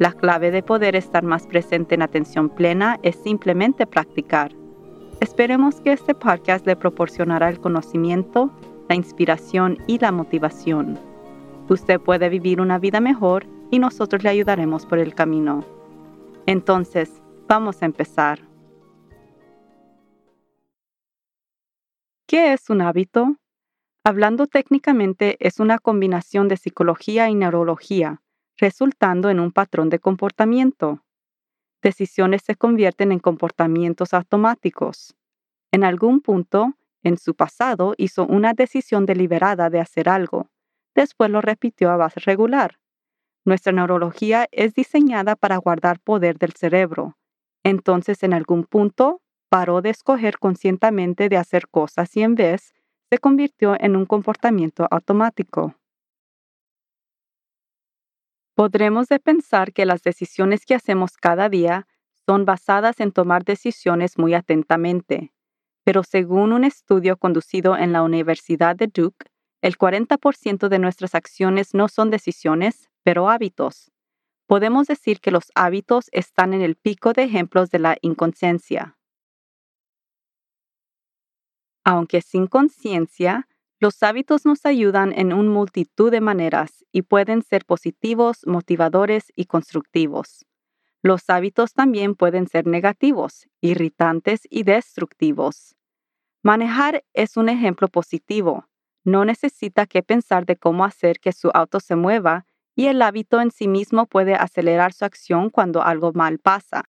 La clave de poder estar más presente en atención plena es simplemente practicar. Esperemos que este podcast le proporcionará el conocimiento, la inspiración y la motivación. Usted puede vivir una vida mejor y nosotros le ayudaremos por el camino. Entonces, vamos a empezar. ¿Qué es un hábito? Hablando técnicamente, es una combinación de psicología y neurología, resultando en un patrón de comportamiento. Decisiones se convierten en comportamientos automáticos. En algún punto, en su pasado, hizo una decisión deliberada de hacer algo. Después lo repitió a base regular. Nuestra neurología es diseñada para guardar poder del cerebro. Entonces, en algún punto, paró de escoger conscientemente de hacer cosas y en vez se convirtió en un comportamiento automático. Podremos pensar que las decisiones que hacemos cada día son basadas en tomar decisiones muy atentamente, pero según un estudio conducido en la Universidad de Duke, el 40% de nuestras acciones no son decisiones, pero hábitos. Podemos decir que los hábitos están en el pico de ejemplos de la inconsciencia. Aunque sin conciencia, los hábitos nos ayudan en una multitud de maneras y pueden ser positivos, motivadores y constructivos. Los hábitos también pueden ser negativos, irritantes y destructivos. Manejar es un ejemplo positivo. No necesita que pensar de cómo hacer que su auto se mueva y el hábito en sí mismo puede acelerar su acción cuando algo mal pasa.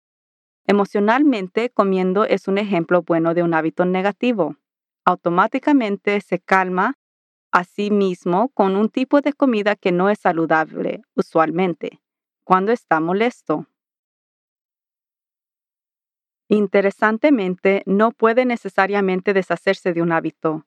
Emocionalmente, comiendo es un ejemplo bueno de un hábito negativo automáticamente se calma a sí mismo con un tipo de comida que no es saludable usualmente, cuando está molesto. Interesantemente, no puede necesariamente deshacerse de un hábito.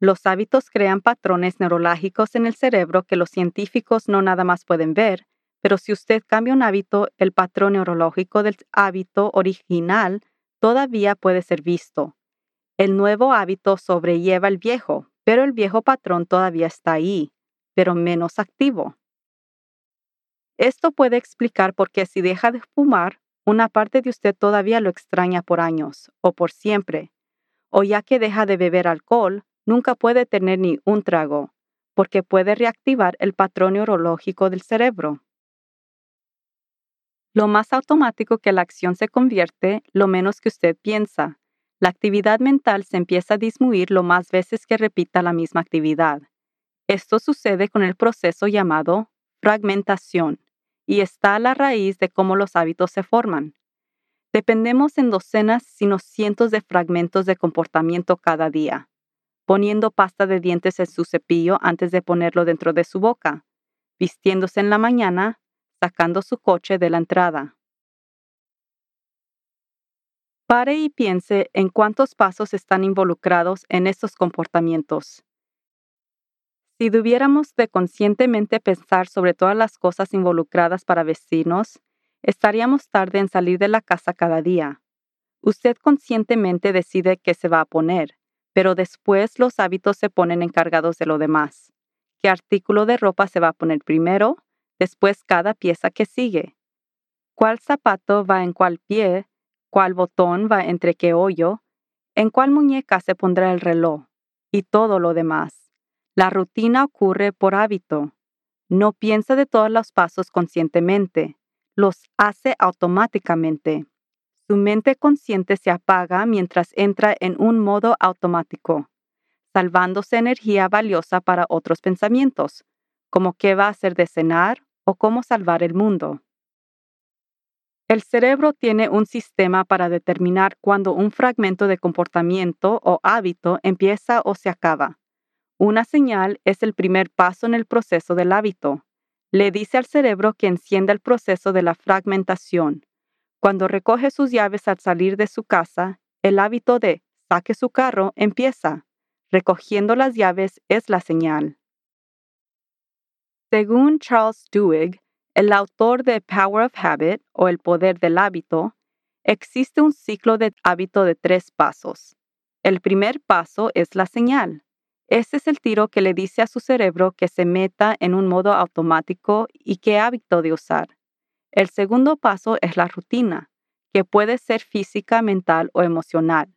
Los hábitos crean patrones neurológicos en el cerebro que los científicos no nada más pueden ver, pero si usted cambia un hábito, el patrón neurológico del hábito original todavía puede ser visto. El nuevo hábito sobrelleva el viejo, pero el viejo patrón todavía está ahí, pero menos activo. Esto puede explicar por qué si deja de fumar, una parte de usted todavía lo extraña por años o por siempre, o ya que deja de beber alcohol, nunca puede tener ni un trago, porque puede reactivar el patrón neurológico del cerebro. Lo más automático que la acción se convierte, lo menos que usted piensa, la actividad mental se empieza a disminuir lo más veces que repita la misma actividad. Esto sucede con el proceso llamado fragmentación y está a la raíz de cómo los hábitos se forman. Dependemos en docenas, sino cientos de fragmentos de comportamiento cada día, poniendo pasta de dientes en su cepillo antes de ponerlo dentro de su boca, vistiéndose en la mañana, sacando su coche de la entrada, Pare y piense en cuántos pasos están involucrados en estos comportamientos. Si debiéramos de conscientemente pensar sobre todas las cosas involucradas para vecinos, estaríamos tarde en salir de la casa cada día. Usted conscientemente decide qué se va a poner, pero después los hábitos se ponen encargados de lo demás. ¿Qué artículo de ropa se va a poner primero? Después cada pieza que sigue. ¿Cuál zapato va en cuál pie? Cuál botón va entre qué hoyo, en cuál muñeca se pondrá el reloj y todo lo demás. La rutina ocurre por hábito. No piensa de todos los pasos conscientemente, los hace automáticamente. Su mente consciente se apaga mientras entra en un modo automático, salvándose energía valiosa para otros pensamientos, como qué va a hacer de cenar o cómo salvar el mundo. El cerebro tiene un sistema para determinar cuándo un fragmento de comportamiento o hábito empieza o se acaba. Una señal es el primer paso en el proceso del hábito. Le dice al cerebro que encienda el proceso de la fragmentación. Cuando recoge sus llaves al salir de su casa, el hábito de saque su carro empieza. Recogiendo las llaves es la señal. Según Charles Duhigg, el autor de Power of Habit o El Poder del Hábito, existe un ciclo de hábito de tres pasos. El primer paso es la señal. Este es el tiro que le dice a su cerebro que se meta en un modo automático y qué hábito de usar. El segundo paso es la rutina, que puede ser física, mental o emocional.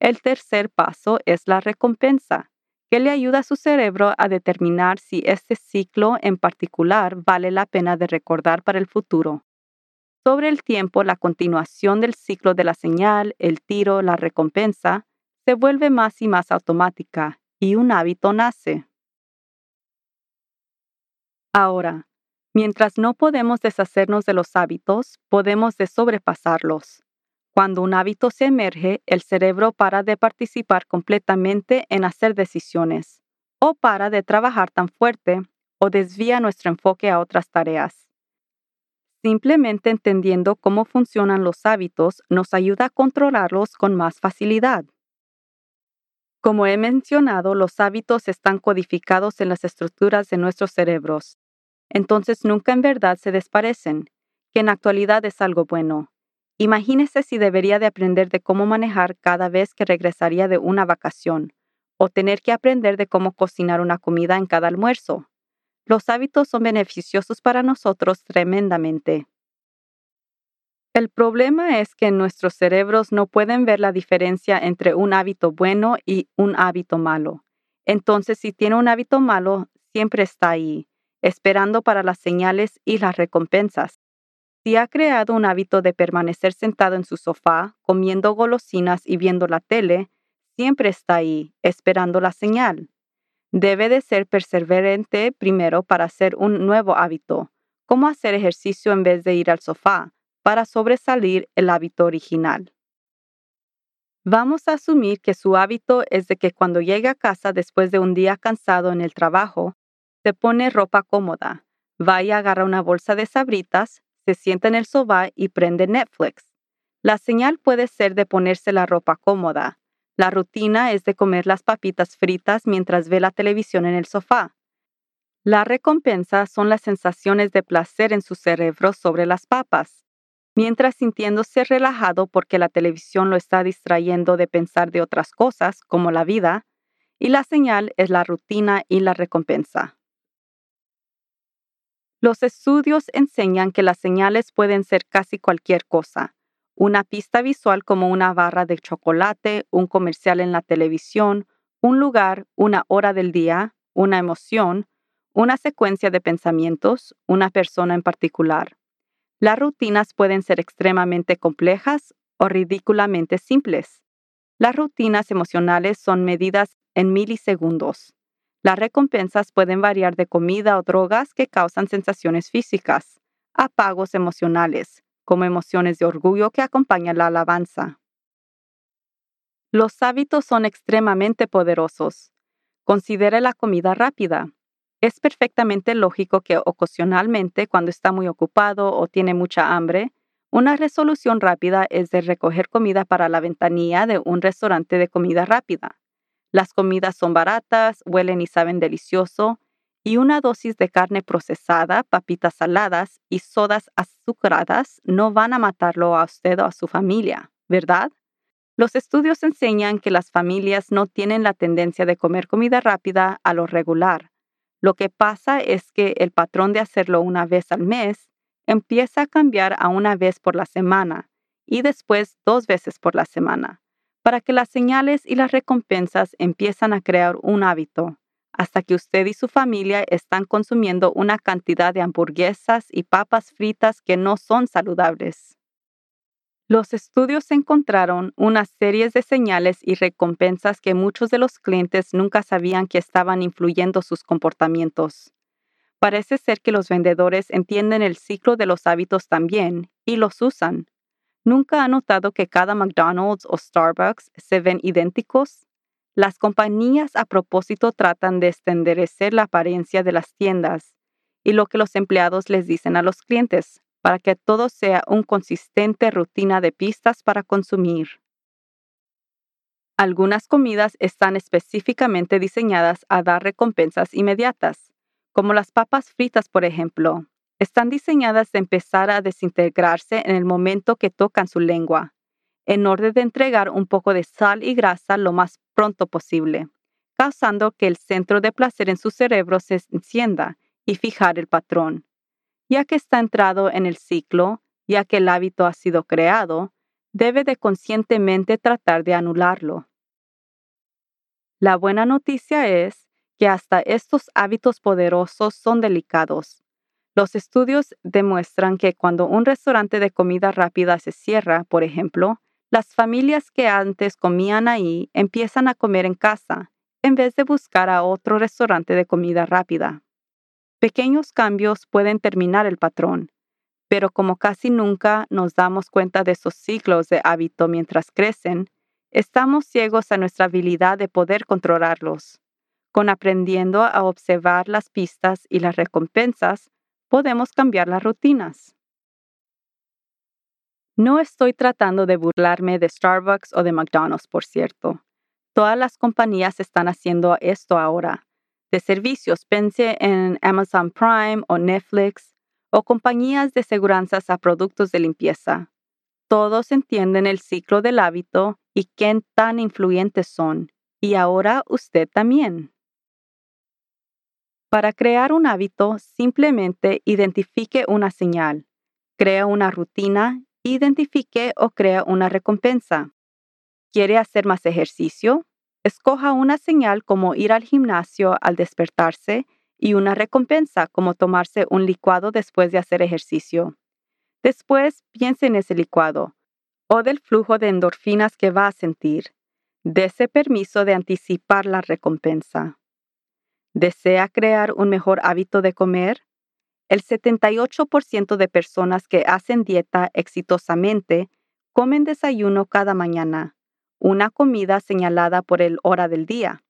El tercer paso es la recompensa, que le ayuda a su cerebro a determinar si este ciclo en particular vale la pena de recordar para el futuro. Sobre el tiempo, la continuación del ciclo de la señal, el tiro, la recompensa, se vuelve más y más automática y un hábito nace. Ahora, mientras no podemos deshacernos de los hábitos, podemos de sobrepasarlos. Cuando un hábito se emerge, el cerebro para de participar completamente en hacer decisiones, o para de trabajar tan fuerte, o desvía nuestro enfoque a otras tareas. Simplemente entendiendo cómo funcionan los hábitos nos ayuda a controlarlos con más facilidad. Como he mencionado, los hábitos están codificados en las estructuras de nuestros cerebros, entonces nunca en verdad se desparecen, que en actualidad es algo bueno. Imagínese si debería de aprender de cómo manejar cada vez que regresaría de una vacación, o tener que aprender de cómo cocinar una comida en cada almuerzo. Los hábitos son beneficiosos para nosotros tremendamente. El problema es que nuestros cerebros no pueden ver la diferencia entre un hábito bueno y un hábito malo. Entonces, si tiene un hábito malo, siempre está ahí, esperando para las señales y las recompensas. Si ha creado un hábito de permanecer sentado en su sofá, comiendo golosinas y viendo la tele, siempre está ahí, esperando la señal. Debe de ser perseverante primero para hacer un nuevo hábito, como hacer ejercicio en vez de ir al sofá, para sobresalir el hábito original. Vamos a asumir que su hábito es de que cuando llega a casa después de un día cansado en el trabajo, se pone ropa cómoda, vaya a agarrar una bolsa de sabritas, se sienta en el sofá y prende Netflix. La señal puede ser de ponerse la ropa cómoda. La rutina es de comer las papitas fritas mientras ve la televisión en el sofá. La recompensa son las sensaciones de placer en su cerebro sobre las papas, mientras sintiéndose relajado porque la televisión lo está distrayendo de pensar de otras cosas, como la vida, y la señal es la rutina y la recompensa. Los estudios enseñan que las señales pueden ser casi cualquier cosa. Una pista visual como una barra de chocolate, un comercial en la televisión, un lugar, una hora del día, una emoción, una secuencia de pensamientos, una persona en particular. Las rutinas pueden ser extremadamente complejas o ridículamente simples. Las rutinas emocionales son medidas en milisegundos. Las recompensas pueden variar de comida o drogas que causan sensaciones físicas, a pagos emocionales, como emociones de orgullo que acompañan la alabanza. Los hábitos son extremadamente poderosos. Considere la comida rápida. Es perfectamente lógico que ocasionalmente, cuando está muy ocupado o tiene mucha hambre, una resolución rápida es de recoger comida para la ventanilla de un restaurante de comida rápida. Las comidas son baratas, huelen y saben delicioso, y una dosis de carne procesada, papitas saladas y sodas azucaradas no van a matarlo a usted o a su familia, ¿verdad? Los estudios enseñan que las familias no tienen la tendencia de comer comida rápida a lo regular. Lo que pasa es que el patrón de hacerlo una vez al mes empieza a cambiar a una vez por la semana y después dos veces por la semana para que las señales y las recompensas empiezan a crear un hábito, hasta que usted y su familia están consumiendo una cantidad de hamburguesas y papas fritas que no son saludables. Los estudios encontraron una serie de señales y recompensas que muchos de los clientes nunca sabían que estaban influyendo sus comportamientos. Parece ser que los vendedores entienden el ciclo de los hábitos también y los usan, ¿Nunca ha notado que cada McDonald's o Starbucks se ven idénticos? Las compañías a propósito tratan de estenderecer la apariencia de las tiendas y lo que los empleados les dicen a los clientes, para que todo sea una consistente rutina de pistas para consumir. Algunas comidas están específicamente diseñadas a dar recompensas inmediatas, como las papas fritas, por ejemplo. Están diseñadas de empezar a desintegrarse en el momento que tocan su lengua, en orden de entregar un poco de sal y grasa lo más pronto posible, causando que el centro de placer en su cerebro se encienda y fijar el patrón. Ya que está entrado en el ciclo, ya que el hábito ha sido creado, debe de conscientemente tratar de anularlo. La buena noticia es que hasta estos hábitos poderosos son delicados. Los estudios demuestran que cuando un restaurante de comida rápida se cierra, por ejemplo, las familias que antes comían ahí empiezan a comer en casa, en vez de buscar a otro restaurante de comida rápida. Pequeños cambios pueden terminar el patrón, pero como casi nunca nos damos cuenta de esos ciclos de hábito mientras crecen, estamos ciegos a nuestra habilidad de poder controlarlos. Con aprendiendo a observar las pistas y las recompensas, podemos cambiar las rutinas. No estoy tratando de burlarme de Starbucks o de McDonald's, por cierto. Todas las compañías están haciendo esto ahora. De servicios, pense en Amazon Prime o Netflix, o compañías de seguranzas a productos de limpieza. Todos entienden el ciclo del hábito y qué tan influyentes son, y ahora usted también. Para crear un hábito, simplemente identifique una señal, crea una rutina, identifique o crea una recompensa. ¿Quiere hacer más ejercicio? Escoja una señal como ir al gimnasio al despertarse y una recompensa como tomarse un licuado después de hacer ejercicio. Después piense en ese licuado o del flujo de endorfinas que va a sentir. Dese permiso de anticipar la recompensa. ¿Desea crear un mejor hábito de comer? El 78% de personas que hacen dieta exitosamente comen desayuno cada mañana, una comida señalada por el hora del día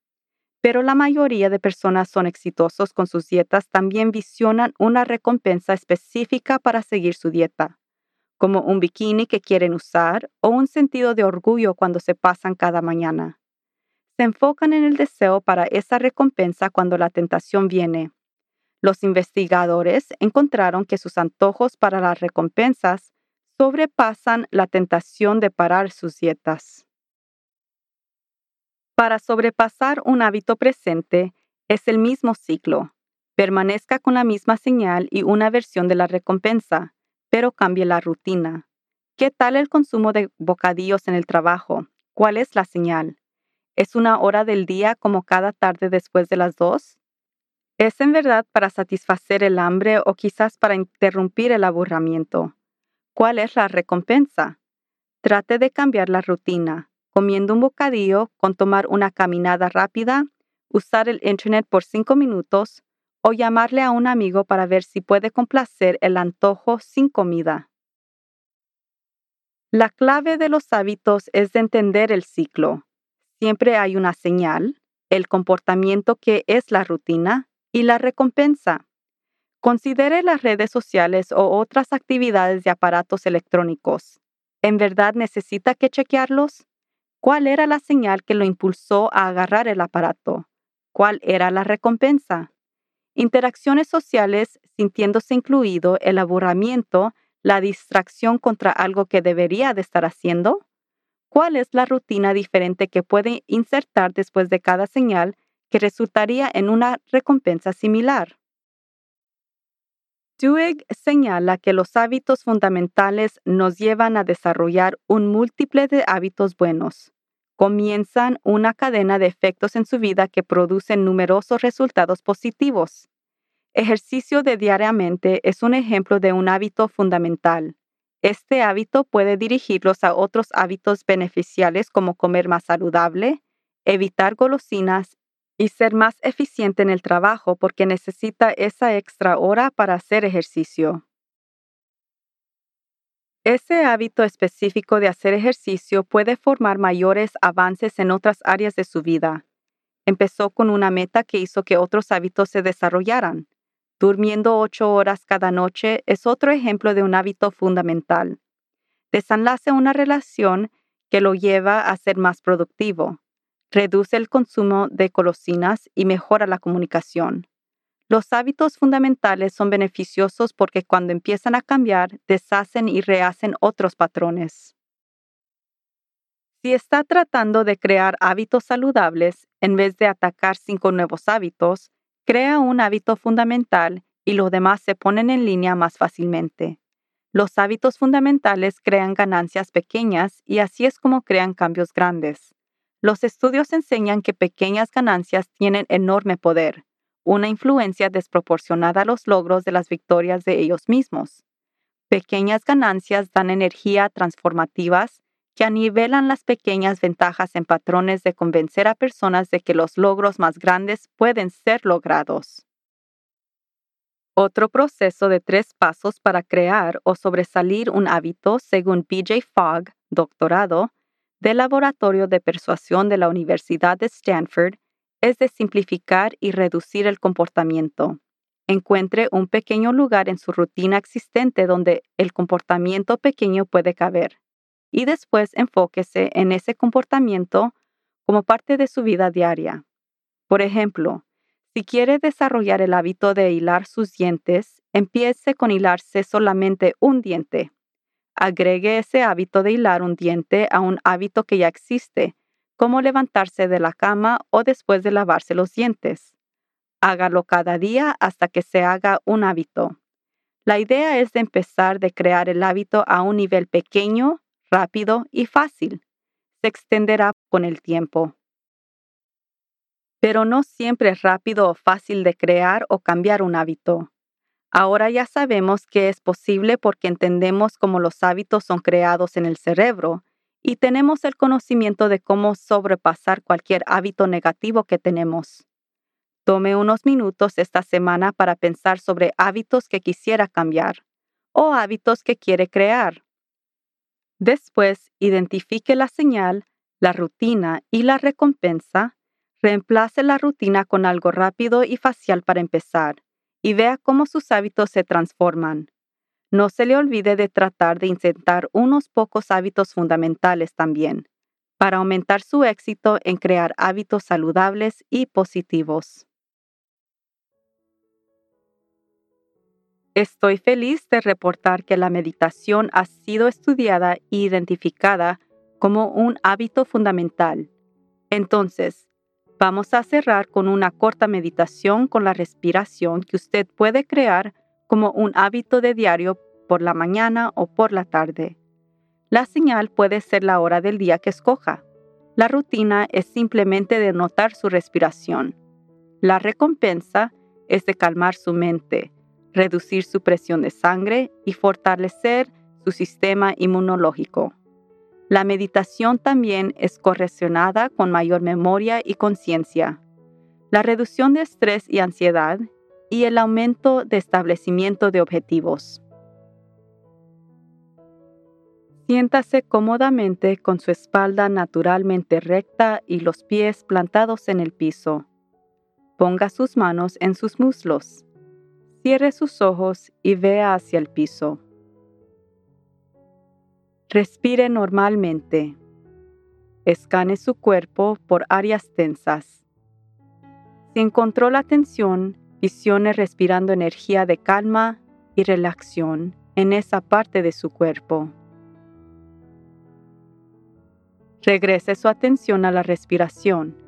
pero la mayoría de personas son exitosos con sus dietas también visionan una recompensa específica para seguir su dieta, como un bikini que quieren usar o un sentido de orgullo cuando se pasan cada mañana. Se enfocan en el deseo para esa recompensa cuando la tentación viene. Los investigadores encontraron que sus antojos para las recompensas sobrepasan la tentación de parar sus dietas. Para sobrepasar un hábito presente es el mismo ciclo. Permanezca con la misma señal y una versión de la recompensa, pero cambie la rutina. ¿Qué tal el consumo de bocadillos en el trabajo? ¿Cuál es la señal? ¿Es una hora del día como cada tarde después de las dos? ¿Es en verdad para satisfacer el hambre o quizás para interrumpir el aburrimiento? ¿Cuál es la recompensa? Trate de cambiar la rutina comiendo un bocadillo con tomar una caminada rápida, usar el Internet por cinco minutos o llamarle a un amigo para ver si puede complacer el antojo sin comida. La clave de los hábitos es de entender el ciclo. Siempre hay una señal, el comportamiento que es la rutina y la recompensa. Considere las redes sociales o otras actividades de aparatos electrónicos. ¿En verdad necesita que chequearlos? ¿Cuál era la señal que lo impulsó a agarrar el aparato? ¿Cuál era la recompensa? Interacciones sociales sintiéndose incluido el aburrimiento, la distracción contra algo que debería de estar haciendo? ¿Cuál es la rutina diferente que puede insertar después de cada señal que resultaría en una recompensa similar? Duhigg señala que los hábitos fundamentales nos llevan a desarrollar un múltiple de hábitos buenos comienzan una cadena de efectos en su vida que producen numerosos resultados positivos. Ejercicio de diariamente es un ejemplo de un hábito fundamental. Este hábito puede dirigirlos a otros hábitos beneficiales como comer más saludable, evitar golosinas y ser más eficiente en el trabajo porque necesita esa extra hora para hacer ejercicio. Ese hábito específico de hacer ejercicio puede formar mayores avances en otras áreas de su vida. Empezó con una meta que hizo que otros hábitos se desarrollaran. Durmiendo ocho horas cada noche es otro ejemplo de un hábito fundamental. Desenlace una relación que lo lleva a ser más productivo, reduce el consumo de colosinas y mejora la comunicación. Los hábitos fundamentales son beneficiosos porque cuando empiezan a cambiar, deshacen y rehacen otros patrones. Si está tratando de crear hábitos saludables en vez de atacar cinco nuevos hábitos, crea un hábito fundamental y los demás se ponen en línea más fácilmente. Los hábitos fundamentales crean ganancias pequeñas y así es como crean cambios grandes. Los estudios enseñan que pequeñas ganancias tienen enorme poder, una influencia desproporcionada a los logros de las victorias de ellos mismos. Pequeñas ganancias dan energía transformativas que anivelan las pequeñas ventajas en patrones de convencer a personas de que los logros más grandes pueden ser logrados. Otro proceso de tres pasos para crear o sobresalir un hábito, según BJ Fogg, doctorado, del Laboratorio de Persuasión de la Universidad de Stanford, es de simplificar y reducir el comportamiento. Encuentre un pequeño lugar en su rutina existente donde el comportamiento pequeño puede caber y después enfóquese en ese comportamiento como parte de su vida diaria. Por ejemplo, si quiere desarrollar el hábito de hilar sus dientes, empiece con hilarse solamente un diente. Agregue ese hábito de hilar un diente a un hábito que ya existe, como levantarse de la cama o después de lavarse los dientes. Hágalo cada día hasta que se haga un hábito. La idea es de empezar de crear el hábito a un nivel pequeño rápido y fácil. Se extenderá con el tiempo. Pero no siempre es rápido o fácil de crear o cambiar un hábito. Ahora ya sabemos que es posible porque entendemos cómo los hábitos son creados en el cerebro y tenemos el conocimiento de cómo sobrepasar cualquier hábito negativo que tenemos. Tome unos minutos esta semana para pensar sobre hábitos que quisiera cambiar o hábitos que quiere crear. Después, identifique la señal, la rutina y la recompensa. Reemplace la rutina con algo rápido y facial para empezar y vea cómo sus hábitos se transforman. No se le olvide de tratar de intentar unos pocos hábitos fundamentales también, para aumentar su éxito en crear hábitos saludables y positivos. Estoy feliz de reportar que la meditación ha sido estudiada e identificada como un hábito fundamental. Entonces, vamos a cerrar con una corta meditación con la respiración que usted puede crear como un hábito de diario por la mañana o por la tarde. La señal puede ser la hora del día que escoja. La rutina es simplemente de notar su respiración. La recompensa es de calmar su mente reducir su presión de sangre y fortalecer su sistema inmunológico. La meditación también es correlacionada con mayor memoria y conciencia, la reducción de estrés y ansiedad y el aumento de establecimiento de objetivos. Siéntase cómodamente con su espalda naturalmente recta y los pies plantados en el piso. Ponga sus manos en sus muslos Cierre sus ojos y vea hacia el piso. Respire normalmente. Escane su cuerpo por áreas tensas. Si encontró la tensión, visione respirando energía de calma y relajación en esa parte de su cuerpo. Regrese su atención a la respiración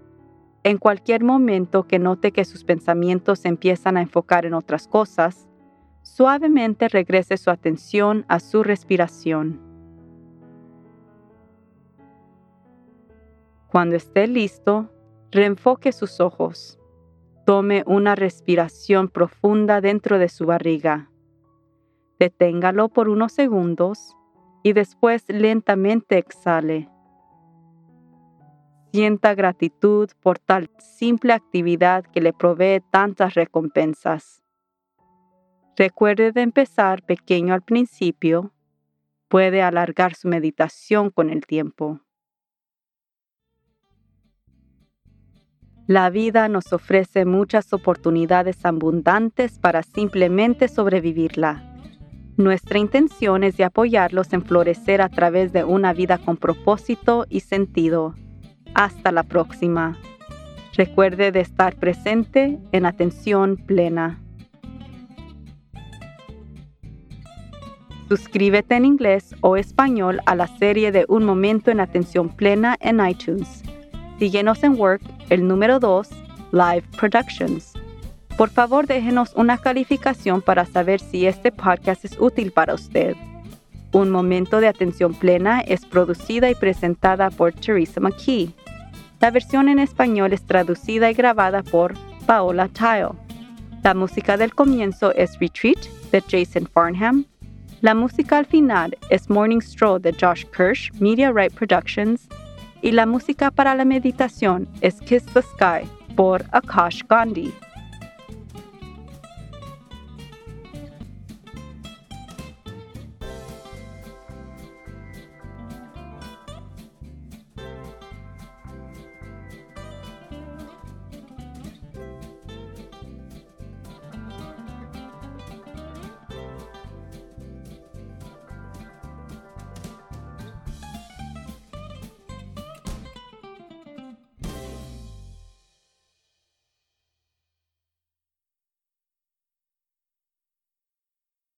en cualquier momento que note que sus pensamientos empiezan a enfocar en otras cosas, suavemente regrese su atención a su respiración. Cuando esté listo, reenfoque sus ojos. Tome una respiración profunda dentro de su barriga. Deténgalo por unos segundos y después lentamente exhale. Sienta gratitud por tal simple actividad que le provee tantas recompensas. Recuerde de empezar pequeño al principio. Puede alargar su meditación con el tiempo. La vida nos ofrece muchas oportunidades abundantes para simplemente sobrevivirla. Nuestra intención es de apoyarlos en florecer a través de una vida con propósito y sentido. Hasta la próxima. Recuerde de estar presente en atención plena. Suscríbete en inglés o español a la serie de Un Momento en Atención Plena en iTunes. Síguenos en Work, el número 2, Live Productions. Por favor, déjenos una calificación para saber si este podcast es útil para usted. Un Momento de Atención Plena es producida y presentada por Teresa McKee. La versión en español es traducida y grabada por Paola Tile. La música del comienzo es Retreat de Jason Farnham. La música al final es Morning Stroll de Josh Kirsch, Media Right Productions. Y la música para la meditación es Kiss the Sky por Akash Gandhi.